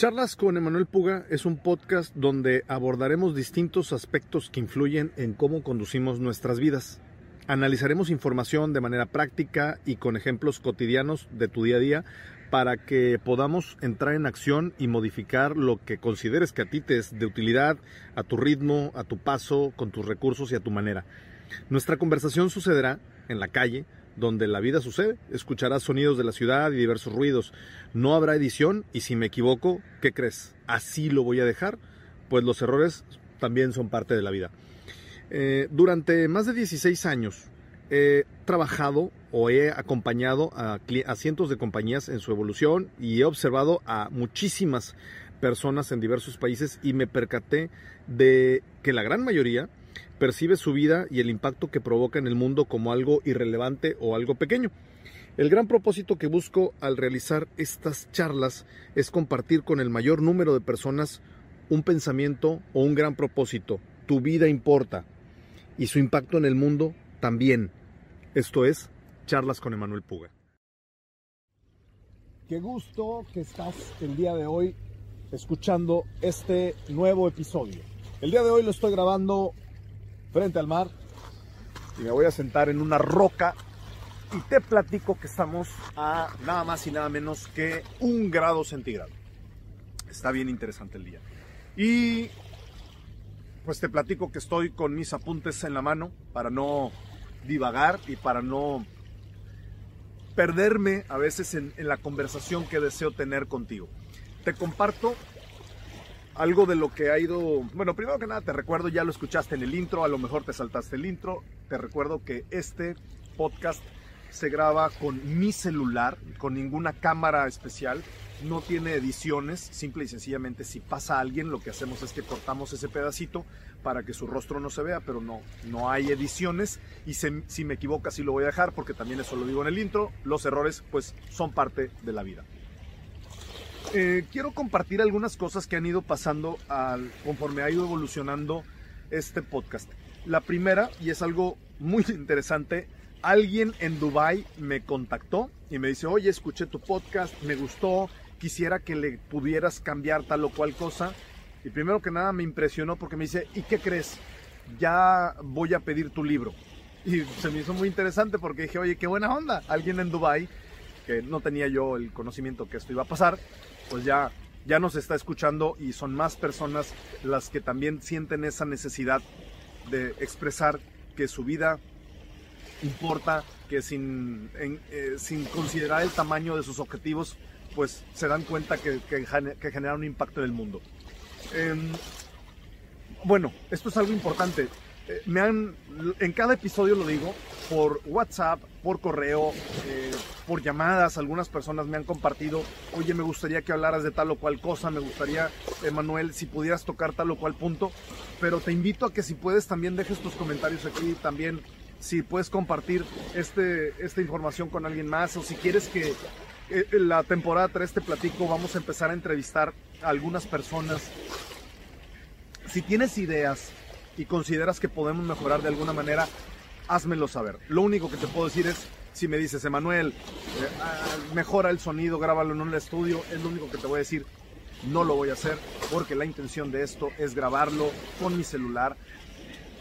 Charlas con Emanuel Puga es un podcast donde abordaremos distintos aspectos que influyen en cómo conducimos nuestras vidas. Analizaremos información de manera práctica y con ejemplos cotidianos de tu día a día para que podamos entrar en acción y modificar lo que consideres que a ti te es de utilidad, a tu ritmo, a tu paso, con tus recursos y a tu manera. Nuestra conversación sucederá en la calle, donde la vida sucede. Escucharás sonidos de la ciudad y diversos ruidos. No habrá edición y si me equivoco, ¿qué crees? ¿Así lo voy a dejar? Pues los errores también son parte de la vida. Eh, durante más de 16 años he trabajado o he acompañado a, a cientos de compañías en su evolución y he observado a muchísimas personas en diversos países y me percaté de que la gran mayoría percibe su vida y el impacto que provoca en el mundo como algo irrelevante o algo pequeño. El gran propósito que busco al realizar estas charlas es compartir con el mayor número de personas un pensamiento o un gran propósito. Tu vida importa y su impacto en el mundo también. Esto es Charlas con Emanuel Puga. Qué gusto que estás el día de hoy escuchando este nuevo episodio. El día de hoy lo estoy grabando frente al mar y me voy a sentar en una roca y te platico que estamos a nada más y nada menos que un grado centígrado. Está bien interesante el día. Y pues te platico que estoy con mis apuntes en la mano para no divagar y para no perderme a veces en, en la conversación que deseo tener contigo. Te comparto algo de lo que ha ido, bueno, primero que nada te recuerdo, ya lo escuchaste en el intro, a lo mejor te saltaste el intro, te recuerdo que este podcast se graba con mi celular, con ninguna cámara especial, no tiene ediciones, simple y sencillamente si pasa alguien lo que hacemos es que cortamos ese pedacito para que su rostro no se vea, pero no, no hay ediciones y si me equivoco así lo voy a dejar porque también eso lo digo en el intro, los errores pues son parte de la vida. Eh, quiero compartir algunas cosas que han ido pasando al, conforme ha ido evolucionando este podcast. La primera, y es algo muy interesante, alguien en Dubai me contactó y me dice, oye, escuché tu podcast, me gustó, quisiera que le pudieras cambiar tal o cual cosa. Y primero que nada me impresionó porque me dice, ¿y qué crees? Ya voy a pedir tu libro. Y se me hizo muy interesante porque dije, oye, qué buena onda. Alguien en Dubai que no tenía yo el conocimiento que esto iba a pasar, pues ya, ya nos está escuchando y son más personas las que también sienten esa necesidad de expresar que su vida importa, que sin, eh, sin considerar el tamaño de sus objetivos, pues se dan cuenta que, que, que genera un impacto en el mundo. Eh, bueno, esto es algo importante. Eh, me han, en cada episodio lo digo, por WhatsApp, por correo, eh, por llamadas, algunas personas me han compartido, oye, me gustaría que hablaras de tal o cual cosa, me gustaría, Emanuel, si pudieras tocar tal o cual punto, pero te invito a que si puedes también dejes tus comentarios aquí, también si puedes compartir este, esta información con alguien más, o si quieres que eh, la temporada 3 te platico, vamos a empezar a entrevistar a algunas personas. Si tienes ideas, y consideras que podemos mejorar de alguna manera, házmelo saber. Lo único que te puedo decir es, si me dices, Emanuel, eh, ah, mejora el sonido, grábalo en un estudio, es lo único que te voy a decir. No lo voy a hacer porque la intención de esto es grabarlo con mi celular,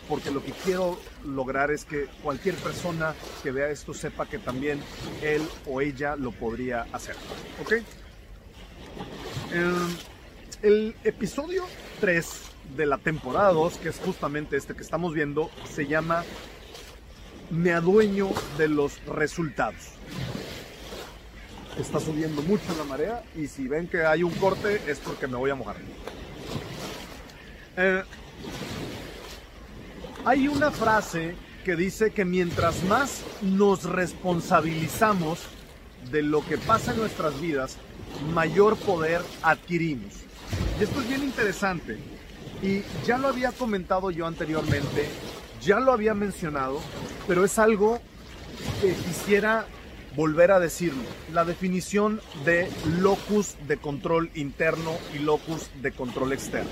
porque lo que quiero lograr es que cualquier persona que vea esto sepa que también él o ella lo podría hacer. ¿Ok? El, el episodio 3 de la temporada 2, que es justamente este que estamos viendo, se llama Me adueño de los resultados. Está subiendo mucho la marea y si ven que hay un corte es porque me voy a mojar. Eh, hay una frase que dice que mientras más nos responsabilizamos de lo que pasa en nuestras vidas, mayor poder adquirimos. Y esto es bien interesante y ya lo había comentado yo anteriormente, ya lo había mencionado, pero es algo que quisiera volver a decirlo. La definición de locus de control interno y locus de control externo.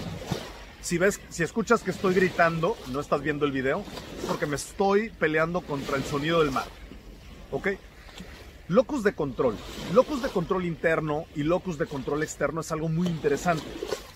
Si ves, si escuchas que estoy gritando, no estás viendo el video, porque me estoy peleando contra el sonido del mar. ¿Ok? Locus de control. Locus de control interno y locus de control externo es algo muy interesante.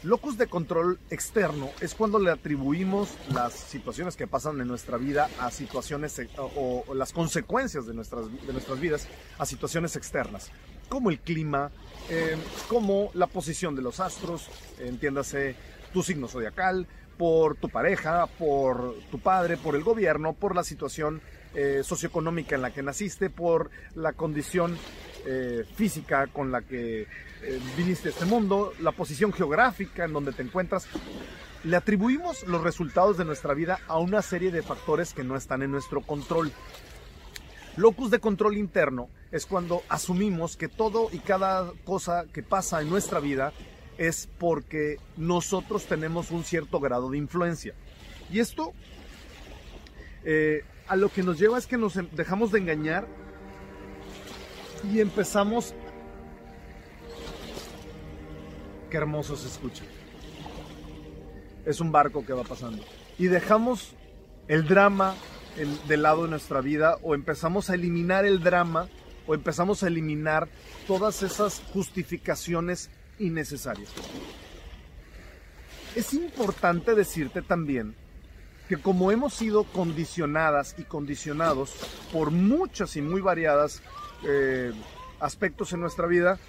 Locus de control externo es cuando le atribuimos las situaciones que pasan en nuestra vida a situaciones eh, o, las consecuencias de nuestras, de nuestras vidas a situaciones externas, como el clima, eh, como la posición de los astros, entiéndase tu signo zodiacal, por tu pareja, por tu padre, por el gobierno, por la situación eh, socioeconómica en la que naciste, por la condición eh, física con la que eh, viniste a este mundo, la posición geográfica en donde te encuentras. Le atribuimos los resultados de nuestra vida a una serie de factores que no están en nuestro control. Locus de control interno es cuando asumimos que todo y cada cosa que pasa en nuestra vida es porque nosotros tenemos un cierto grado de influencia. Y esto eh, a lo que nos lleva es que nos em, dejamos de engañar y empezamos... Qué hermoso se escucha. Es un barco que va pasando. Y dejamos el drama del lado de nuestra vida o empezamos a eliminar el drama o empezamos a eliminar todas esas justificaciones innecesarias. Es importante decirte también que como hemos sido condicionadas y condicionados por muchas y muy variadas eh, aspectos en nuestra vida,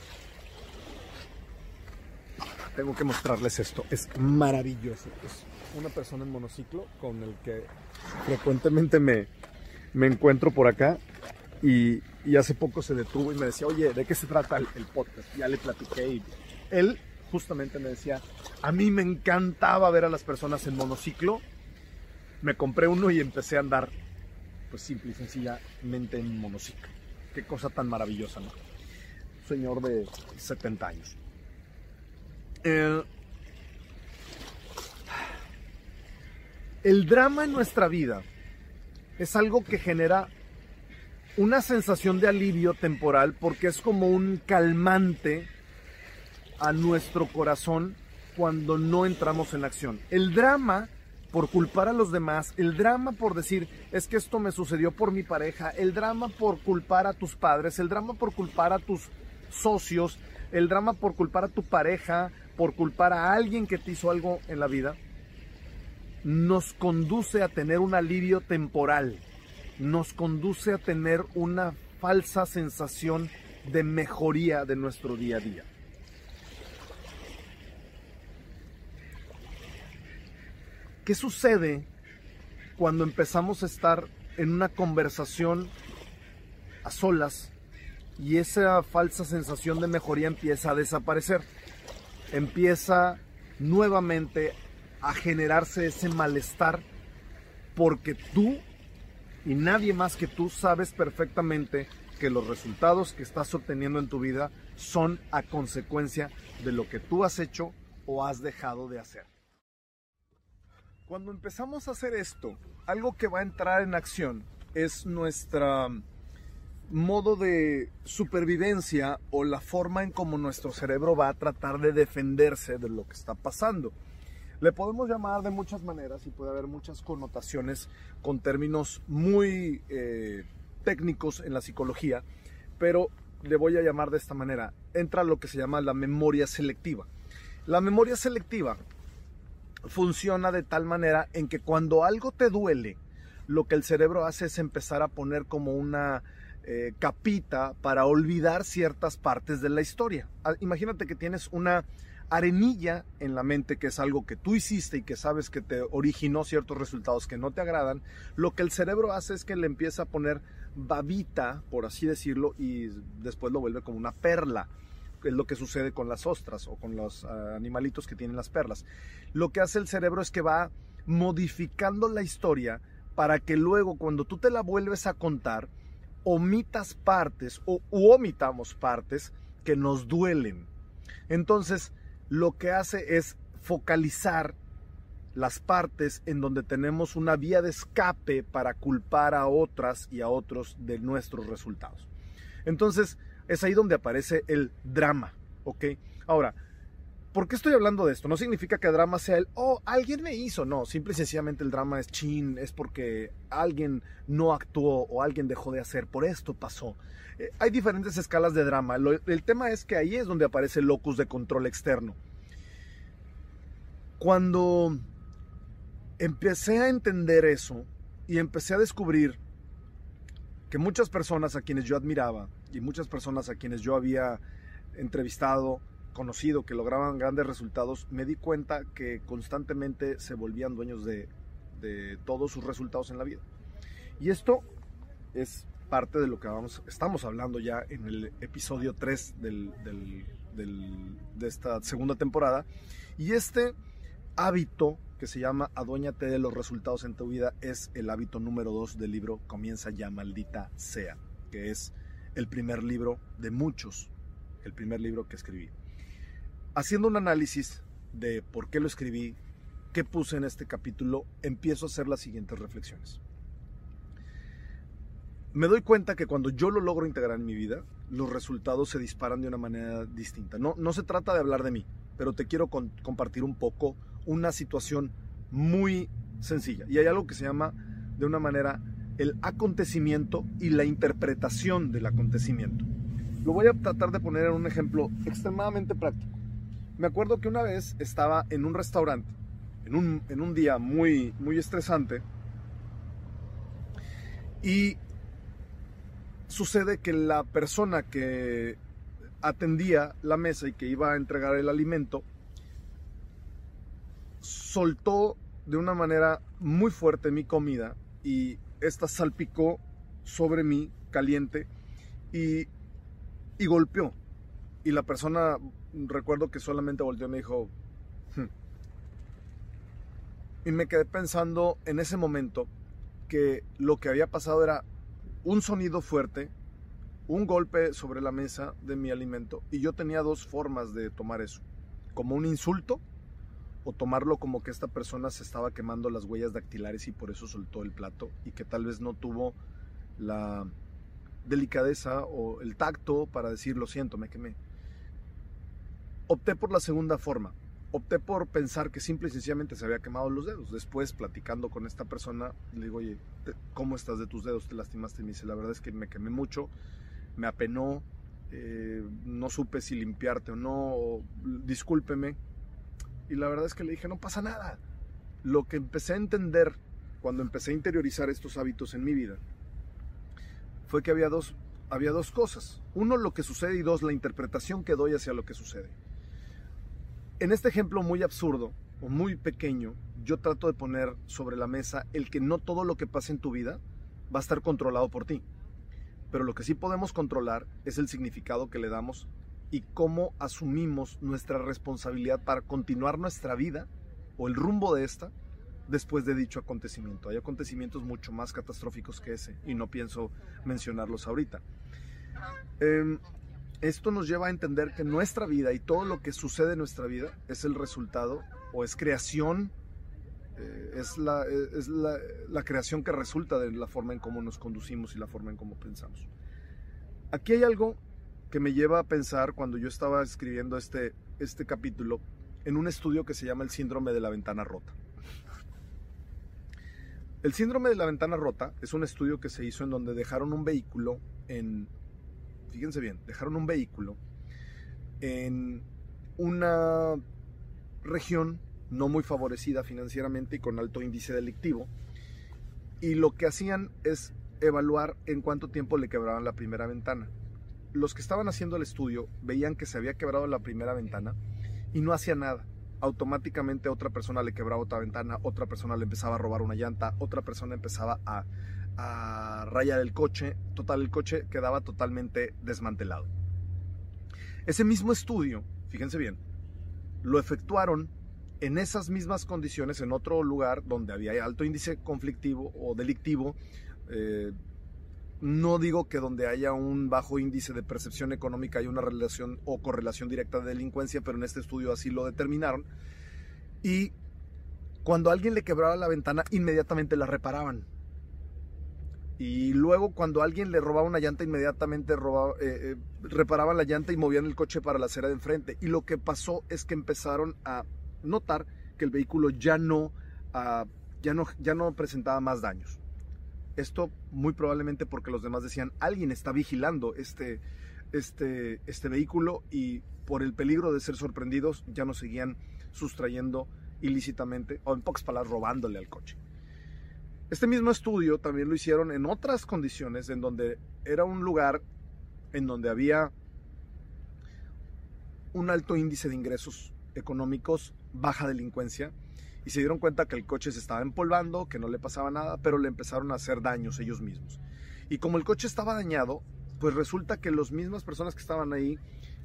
tengo que mostrarles esto. Es maravilloso. Es una persona en monociclo con el que frecuentemente me, me encuentro por acá y, y, hace poco se detuvo y me decía, oye, ¿de qué se trata el, el podcast? Ya le platiqué y él justamente me decía, a mí me encantaba ver a las personas en monociclo. Me compré uno y empecé a andar, pues simple y sencillamente en monociclo. Qué cosa tan maravillosa, ¿no? Señor de 70 años. el drama en nuestra vida es algo que genera una sensación de alivio temporal porque es como un calmante a nuestro corazón cuando no entramos en acción. El drama por culpar a los demás, el drama por decir, es que esto me sucedió por mi pareja, el drama por culpar a tus padres, el drama por culpar a tus socios, el drama por culpar a tu pareja, por culpar a alguien que te hizo algo en la vida, nos conduce a tener un alivio temporal, nos conduce a tener una falsa sensación de mejoría de nuestro día a día. ¿Qué sucede cuando empezamos a estar en una conversación a solas y esa falsa sensación de mejoría empieza a desaparecer? Empieza nuevamente a generarse ese malestar porque tú y nadie más que tú sabes perfectamente que los resultados que estás obteniendo en tu vida son a consecuencia de lo que tú has hecho o has dejado de hacer. Cuando empezamos a hacer esto, algo que va a entrar en acción es nuestra modo de supervivencia o la forma en cómo nuestro cerebro va a tratar de defenderse de lo que está pasando. Le podemos llamar de muchas maneras y puede haber muchas connotaciones con términos muy eh, técnicos en la psicología, pero le voy a llamar de esta manera. Entra lo que se llama la memoria selectiva. La memoria selectiva funciona de tal manera en que cuando algo te duele, lo que el cerebro hace es empezar a poner como una eh, capita para olvidar ciertas partes de la historia. Ah, imagínate que tienes una arenilla en la mente que es algo que tú hiciste y que sabes que te originó ciertos resultados que no te agradan, lo que el cerebro hace es que le empieza a poner babita, por así decirlo, y después lo vuelve como una perla es lo que sucede con las ostras o con los ah, animalitos que tienen las perlas. Lo que hace el cerebro es que va modificando la historia para que luego cuando tú te la vuelves a contar, omitas partes o omitamos partes que nos duelen. Entonces, lo que hace es focalizar las partes en donde tenemos una vía de escape para culpar a otras y a otros de nuestros resultados. Entonces, es ahí donde aparece el drama, ¿ok? Ahora, ¿Por qué estoy hablando de esto? No significa que el drama sea el, oh, alguien me hizo. No, simple y sencillamente el drama es chin, es porque alguien no actuó o alguien dejó de hacer. Por esto pasó. Eh, hay diferentes escalas de drama. el tema es que ahí es donde aparece el locus de control externo. Cuando empecé a entender eso y empecé a descubrir que muchas personas a quienes yo admiraba y muchas personas a quienes yo había entrevistado, conocido, que lograban grandes resultados, me di cuenta que constantemente se volvían dueños de, todos sus resultados en la vida. Y esto es parte de lo que vamos, estamos hablando ya en el episodio 3 de esta segunda temporada. Y este hábito que se llama Aduéñate de los resultados en tu vida es el hábito número 2 del libro Comienza ya maldita sea, que es el primer libro de muchos, el primer libro que escribí. Haciendo un análisis de por qué lo escribí, qué puse en este capítulo, empiezo a hacer las siguientes reflexiones. Me doy cuenta que cuando yo lo logro integrar en mi vida, los resultados se disparan de una manera distinta. No, no se trata de hablar de mí, pero te quiero compartir un poco una situación muy sencilla. Y hay algo que se llama de una manera el acontecimiento y la interpretación del acontecimiento. Lo voy a tratar de poner en un ejemplo extremadamente práctico. Me acuerdo que una vez estaba en un restaurante, en un, en un día muy, muy estresante, y sucede que la persona que atendía la mesa y que iba a entregar el alimento, soltó de una manera muy fuerte mi comida y esta salpicó sobre mí caliente y, y golpeó. Y la persona, recuerdo que solamente volteó y me dijo, hmm". y me quedé pensando en ese momento que lo que había pasado era un sonido fuerte, un golpe sobre la mesa de mi alimento y yo tenía dos formas de tomar eso, como un insulto o tomarlo como que esta persona se estaba quemando las huellas dactilares y por eso soltó el plato y que tal vez no tuvo la delicadeza o el tacto para decir lo siento, me quemé. Opté por la segunda forma. Opté por pensar que simple y sencillamente se había quemado los dedos. Después, platicando con esta persona, le digo, oye, ¿cómo estás de tus dedos? ¿Te lastimaste? Y me dice, la verdad es que me quemé mucho, me apenó, eh, no supe si limpiarte o no, discúlpeme, y la verdad es que le dije, no pasa nada. Lo que empecé a entender cuando empecé a interiorizar estos hábitos en mi vida fue que había dos, había dos cosas. Uno, lo que sucede y dos, la interpretación que doy hacia lo que sucede. En este ejemplo muy absurdo o muy pequeño, yo trato de poner sobre la mesa el que no todo lo que pasa en tu vida va a estar controlado por ti. Pero lo que sí podemos controlar es el significado que le damos y cómo asumimos nuestra responsabilidad para continuar nuestra vida o el rumbo de esta después de dicho acontecimiento. Hay acontecimientos mucho más catastróficos que ese y no pienso mencionarlos ahorita. Em, esto nos lleva a entender que nuestra vida y todo lo que sucede en nuestra vida es el resultado o es creación, eh, es, la, es la, la creación que resulta de la forma en cómo nos conducimos y la forma en cómo pensamos. Aquí hay algo que me lleva a pensar cuando yo estaba escribiendo este, este capítulo en un estudio que se llama el síndrome de la ventana rota. El síndrome de la ventana rota es un estudio que se hizo en donde dejaron un vehículo en, fíjense bien, dejaron un vehículo en una región no muy favorecida financieramente y con alto índice delictivo. Y lo que hacían es evaluar en cuánto tiempo le quebraban la primera ventana los que estaban haciendo el estudio veían que se había quebrado la primera ventana y no hacía nada. Automáticamente otra persona le quebraba otra ventana, otra persona le empezaba a robar una llanta, otra persona empezaba a, a rayar el coche. Total, el coche quedaba totalmente desmantelado. Ese mismo estudio, fíjense bien, lo efectuaron en esas mismas condiciones en otro lugar donde había alto índice conflictivo o delictivo, eh, no digo que donde haya un bajo índice de percepción económica hay una relación o correlación directa de delincuencia, pero en este estudio así lo determinaron. Y cuando alguien le quebraba la ventana, inmediatamente la reparaban. Y luego cuando alguien le robaba una llanta, inmediatamente eh, eh, reparaban la llanta y movían el coche para la acera de enfrente. Y lo que pasó es que empezaron a notar que el vehículo ya no, ah, ya no, ya no presentaba más daños. Esto muy probablemente porque los demás decían, alguien está vigilando este, este, este vehículo y por el peligro de ser sorprendidos ya no seguían sustrayendo ilícitamente o en pocas palabras robándole al coche. Este mismo estudio también lo hicieron en otras condiciones, en donde era un lugar en donde había un alto índice de ingresos económicos, baja delincuencia, y se dieron cuenta que el coche se estaba empolvando, que no le pasaba nada, pero le empezaron a hacer daños ellos mismos. Y como el coche estaba dañado, pues resulta que las mismas personas que estaban ahí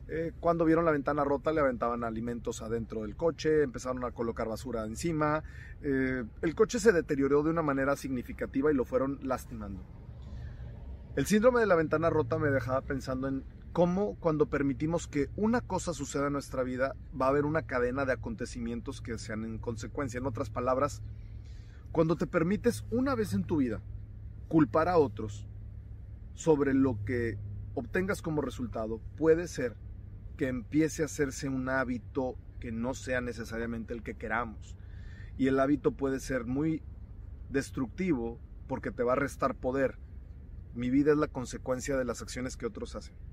eh, cuando vieron la ventana rota le aventaban alimentos adentro del coche, empezaron a colocar basura encima. Eh, el coche se deterioró de una manera significativa y lo fueron lastimando. El síndrome de la ventana rota me dejaba pensando en cómo cuando permitimos que una cosa suceda en nuestra vida va a haber una cadena de acontecimientos que sean en consecuencia. En otras palabras, cuando te permites una vez en tu vida culpar a otros sobre lo que obtengas como resultado, puede ser que empiece a hacerse un hábito que no sea necesariamente el que queramos. Y el hábito puede ser muy destructivo porque te va a restar poder. Mi vida es la consecuencia de las acciones que otros hacen.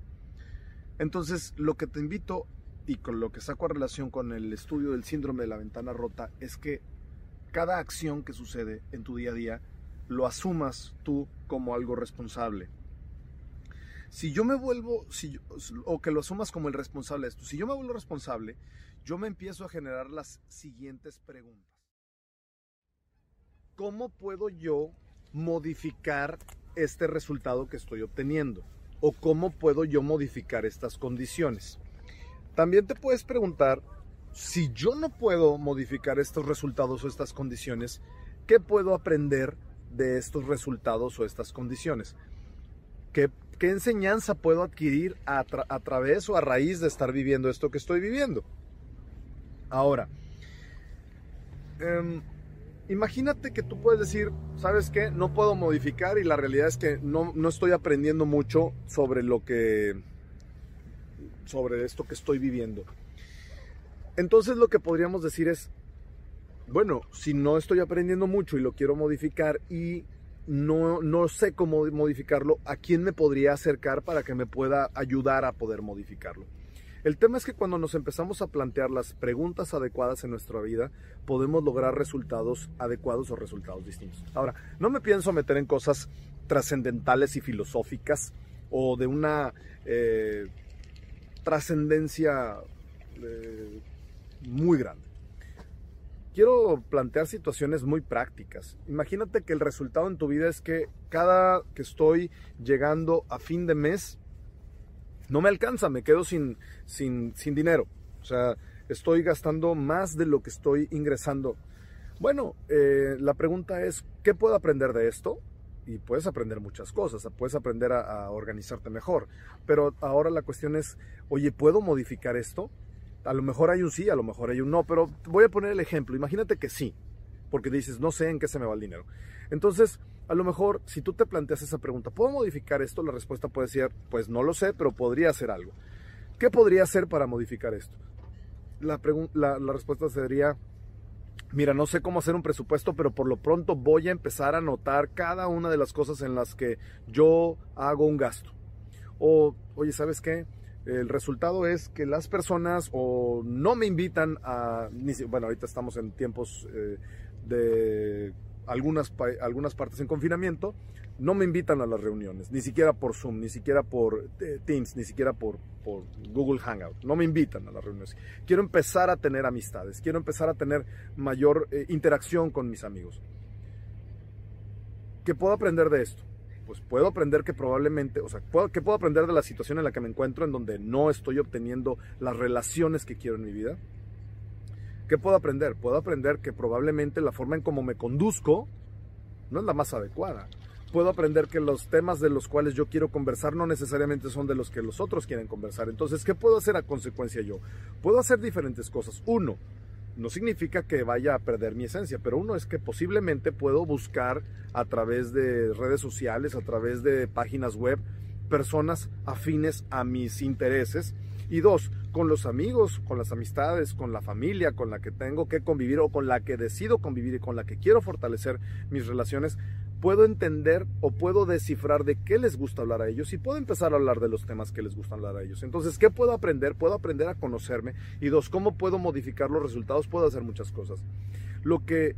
Entonces, lo que te invito y con lo que saco a relación con el estudio del síndrome de la ventana rota es que cada acción que sucede en tu día a día lo asumas tú como algo responsable si yo me vuelvo, si o que lo asumas como el responsable de esto, si yo me vuelvo responsable, yo me empiezo a generar las siguientes preguntas. ¿Cómo puedo yo modificar este resultado que estoy obteniendo? ¿O cómo puedo yo modificar estas condiciones? También te puedes preguntar, si yo no puedo modificar estos resultados o estas condiciones, ¿qué puedo aprender de estos resultados o estas condiciones? ¿Qué ¿Qué enseñanza puedo adquirir a, través o a raíz de estar viviendo esto que estoy viviendo? Ahora, em, imagínate que tú puedes decir, ¿sabes qué? No puedo modificar y la realidad es que no, no estoy aprendiendo mucho sobre lo que, sobre esto que estoy viviendo. Entonces lo que podríamos decir es, bueno, si no estoy aprendiendo mucho y lo quiero modificar y no, no sé cómo modificarlo, ¿a quién me podría acercar para que me pueda ayudar a poder modificarlo? El tema es que cuando nos empezamos a plantear las preguntas adecuadas en nuestra vida, podemos lograr resultados adecuados o resultados distintos. Ahora, no me pienso meter en cosas trascendentales y filosóficas o de una eh, trascendencia eh, muy grande quiero plantear situaciones muy prácticas. Imagínate que el resultado en tu vida es que cada que estoy llegando a fin de mes, no me alcanza, me quedo sin, sin, sin dinero. O sea, estoy gastando más de lo que estoy ingresando. Bueno, eh, la pregunta es, ¿qué puedo aprender de esto? Y puedes aprender muchas cosas, puedes aprender a organizarte mejor. Pero ahora la cuestión es, oye, ¿puedo modificar esto? A lo mejor hay un sí, a lo mejor hay un no, pero voy a poner el ejemplo. Imagínate que sí, porque dices, no sé en qué se me va el dinero. Entonces, a lo mejor, si tú te planteas esa pregunta, ¿puedo modificar esto? La respuesta puede ser, pues no lo sé, pero podría hacer algo. ¿Qué podría hacer para modificar esto? La, respuesta sería, mira, no sé cómo hacer un presupuesto, pero por lo pronto voy a empezar a notar cada una de las cosas en las que yo hago un gasto. O, oye, ¿sabes qué? el resultado es que las personas o no me invitan a, bueno, ahorita estamos en tiempos eh, de algunas, algunas partes en confinamiento, no me invitan a las reuniones, ni siquiera por Zoom, ni siquiera por eh, Teams, ni siquiera por, por, Google Hangout, no me invitan a las reuniones. Quiero empezar a tener amistades, quiero empezar a tener mayor eh, interacción con mis amigos. ¿Qué puedo aprender de esto? pues puedo aprender que probablemente, o sea, ¿qué puedo aprender de la situación en la que me encuentro en donde no estoy obteniendo las relaciones que quiero en mi vida? ¿Qué puedo aprender? Puedo aprender que probablemente la forma en cómo me conduzco no es la más adecuada. Puedo aprender que los temas de los cuales yo quiero conversar no necesariamente son de los que los otros quieren conversar. Entonces, ¿qué puedo hacer a consecuencia yo? Puedo hacer diferentes cosas. Uno, no significa que vaya a perder mi esencia, pero uno es que posiblemente puedo buscar a través de redes sociales, a través de páginas web, personas afines a mis intereses. Y dos, con los amigos, con las amistades, con la familia con la que tengo que convivir o con la que decido convivir y con la que quiero fortalecer mis relaciones, puedo entender o puedo descifrar de qué les gusta hablar a ellos y puedo empezar a hablar de los temas que les gusta hablar a ellos. Entonces, ¿qué puedo aprender? Puedo aprender a conocerme. Y dos, ¿cómo puedo modificar los resultados? Puedo hacer muchas cosas. Lo que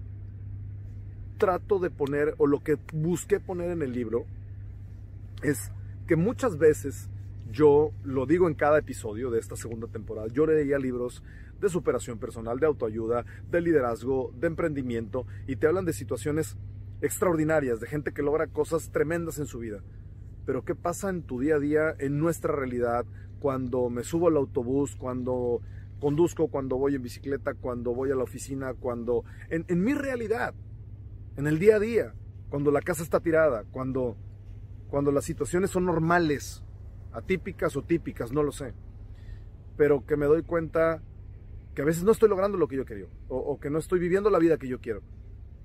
trato de poner o lo que busqué poner en el libro es que muchas veces yo lo digo en cada episodio de esta segunda temporada, yo leía libros de superación personal, de autoayuda, de liderazgo, de emprendimiento y te hablan de situaciones extraordinarias, de gente que logra cosas tremendas en su vida. Pero ¿qué pasa en tu día a día, en nuestra realidad, cuando me subo al autobús, cuando conduzco, cuando voy en bicicleta, cuando voy a la oficina, cuando... En, mi realidad, en el día a día, cuando la casa está tirada, cuando, cuando las situaciones son normales, atípicas o típicas, no lo sé. Pero que me doy cuenta que a veces no estoy logrando lo que yo quiero o, o que no estoy viviendo la vida que yo quiero.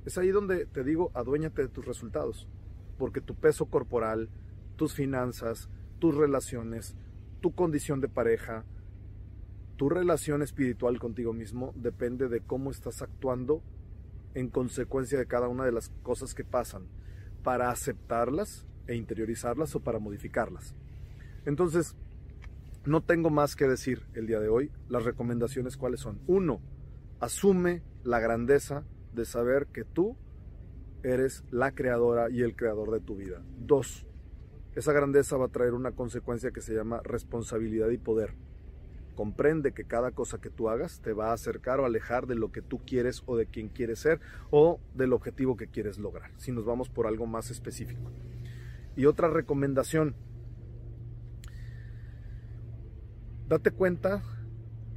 Es ahí donde te digo, aduéñate de tus resultados, porque tu peso corporal, tus finanzas, tus relaciones, tu condición de pareja, tu relación espiritual contigo mismo depende de cómo estás actuando en consecuencia de cada una de las cosas que pasan, para aceptarlas e interiorizarlas o para modificarlas. Entonces, no tengo más que decir el día de hoy. Las recomendaciones cuáles son. Uno, asume la grandeza de saber que tú eres la creadora y el creador de tu vida. Dos, esa grandeza va a traer una consecuencia que se llama responsabilidad y poder. Comprende que cada cosa que tú hagas te va a acercar o alejar de lo que tú quieres o de quien quieres ser o del objetivo que quieres lograr, si nos vamos por algo más específico. Y otra recomendación, date cuenta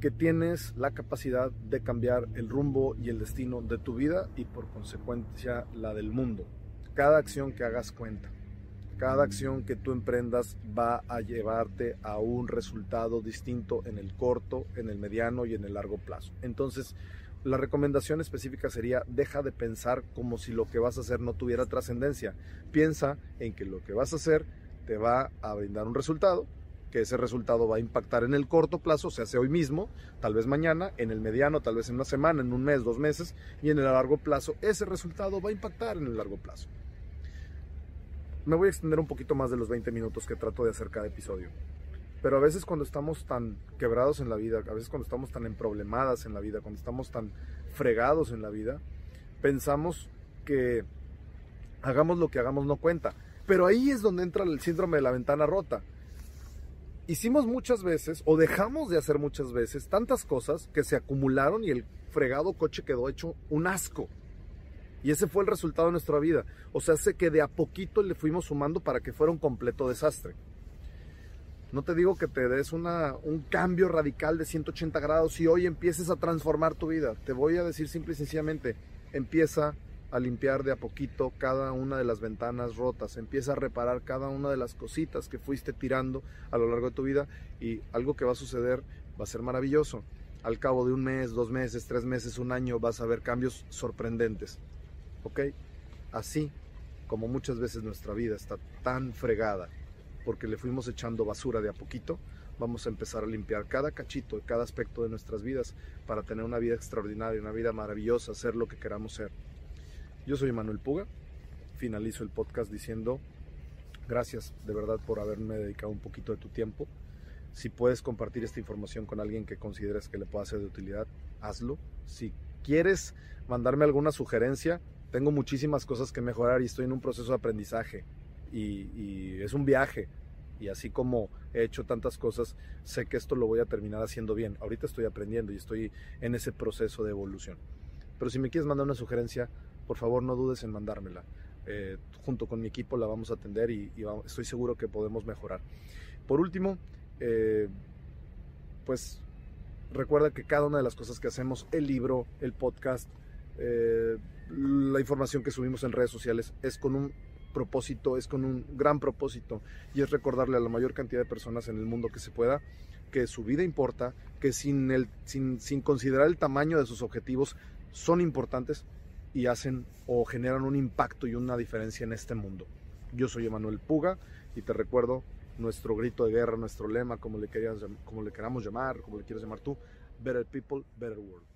que tienes la capacidad de cambiar el rumbo y el destino de tu vida y por consecuencia la del mundo. Cada acción que hagas cuenta. Cada acción que tú emprendas va a llevarte a un resultado distinto en el corto, en el mediano y en el largo plazo. Entonces, la recomendación específica sería deja de pensar como si lo que vas a hacer no tuviera trascendencia. Piensa en que lo que vas a hacer te va a brindar un resultado que ese resultado va a impactar en el corto plazo, se hace hoy mismo, tal vez mañana, en el mediano, tal vez en una semana, en un mes, dos meses, y en el largo plazo, ese resultado va a impactar en el largo plazo. Me voy a extender un poquito más de los 20 minutos que trato de hacer cada episodio. Pero a veces cuando estamos tan quebrados en la vida, a veces cuando estamos tan emproblemadas en la vida, cuando estamos tan fregados en la vida, pensamos que hagamos lo que hagamos no cuenta. Pero ahí es donde entra el síndrome de la ventana rota hicimos muchas veces o dejamos de hacer muchas veces tantas cosas que se acumularon y el fregado coche quedó hecho un asco. Y ese fue el resultado de nuestra vida. O sea, hace que de a poquito le fuimos sumando para que fuera un completo desastre. No te digo que te des una, un cambio radical de 180 grados y hoy empieces a transformar tu vida. Te voy a decir simple y sencillamente, empieza a limpiar de a poquito cada una de las ventanas rotas, empieza a reparar cada una de las cositas que fuiste tirando a lo largo de tu vida y algo que va a suceder va a ser maravilloso. Al cabo de un mes, dos meses, tres meses, un año vas a ver cambios sorprendentes. ¿Ok? Así como muchas veces nuestra vida está tan fregada porque le fuimos echando basura de a poquito, vamos a empezar a limpiar cada cachito, cada aspecto de nuestras vidas para tener una vida extraordinaria, una vida maravillosa, ser lo que queramos ser. Yo soy Manuel Puga, finalizo el podcast diciendo gracias de verdad por haberme dedicado un poquito de tu tiempo. Si puedes compartir esta información con alguien que consideres que le pueda ser de utilidad, hazlo. Si quieres mandarme alguna sugerencia, tengo muchísimas cosas que mejorar y estoy en un proceso de aprendizaje y, es un viaje. Y así como he hecho tantas cosas, sé que esto lo voy a terminar haciendo bien. Ahorita estoy aprendiendo y estoy en ese proceso de evolución. Pero si me quieres mandar una sugerencia, por favor no dudes en mandármela. Eh, junto con mi equipo la vamos a atender y, estoy seguro que podemos mejorar. Por último, eh, pues recuerda que cada una de las cosas que hacemos, el libro, el podcast, eh, la información que subimos en redes sociales, es con un propósito es con un gran propósito y es recordarle a la mayor cantidad de personas en el mundo que se pueda que su vida importa, que sin, considerar el tamaño de sus objetivos son importantes y hacen o generan un impacto y una diferencia en este mundo. Yo soy Emanuel Puga y te recuerdo nuestro grito de guerra, nuestro lema, como le, querías, como le queramos llamar, como le quieras llamar tú, Better People, Better World.